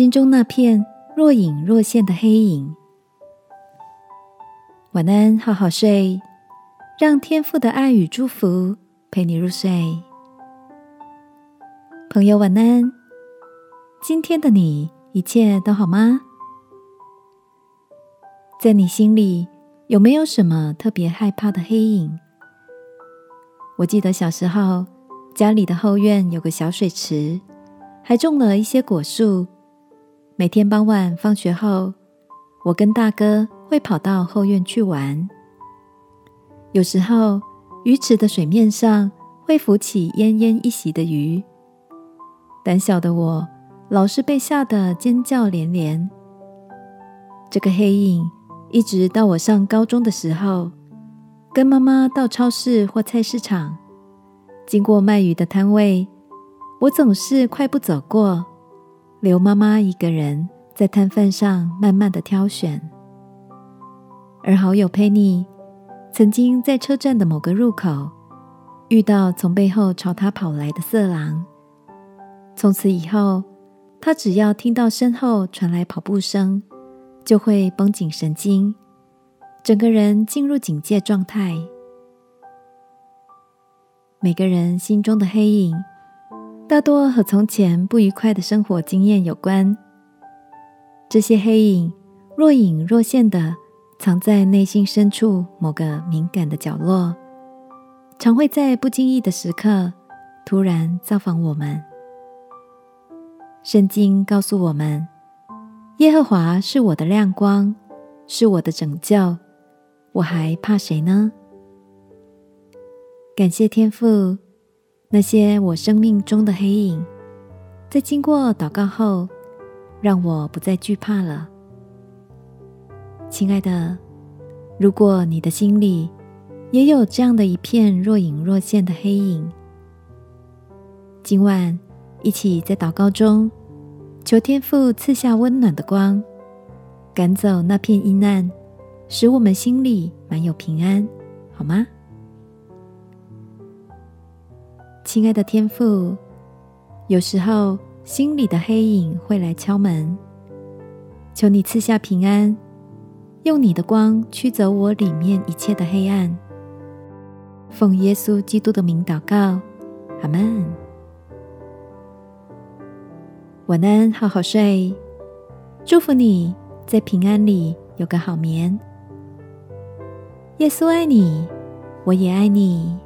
心中那片若隐若现的黑影。晚安，好好睡，让天父的爱与祝福陪你入睡。朋友，晚安。今天的你一切都好吗？在你心里有没有什么特别害怕的黑影？我记得小时候家里的后院有个小水池，还种了一些果树。每天傍晚放学后，我跟大哥会跑到后院去玩。有时候，鱼池的水面上会浮起奄奄一息的鱼。胆小的我，老是被吓得尖叫连连。这个黑影一直到我上高中的时候，跟妈妈到超市或菜市场，经过卖鱼的摊位，我总是快步走过，刘妈妈一个人在摊贩上慢慢的挑选。而好友佩妮，曾经在车站的某个入口，遇到从背后朝他跑来的色狼。从此以后，他只要听到身后传来跑步声，就会绷紧神经，整个人进入警戒状态。每个人心中的黑影，大多和从前不愉快的生活经验有关。这些黑影若隐若现的藏在内心深处某个敏感的角落，常会在不经意的时刻突然造访我们。圣经告诉我们：“耶和华是我的亮光，是我的拯救，我还怕谁呢？”感谢天父，那些我生命中的黑影，在经过祷告后，让我不再惧怕了。亲爱的，如果你的心里也有这样的一片若隐若现的黑影，今晚。一起在祷告中，求天父赐下温暖的光，赶走那片阴暗，使我们心里满有平安，好吗？亲爱的天父，有时候心里的黑影会来敲门，求你赐下平安，用你的光驱走我里面一切的黑暗。奉耶稣基督的名祷告，阿门。晚安，好好睡。祝福你在平安里有个好眠。耶稣爱你，我也爱你。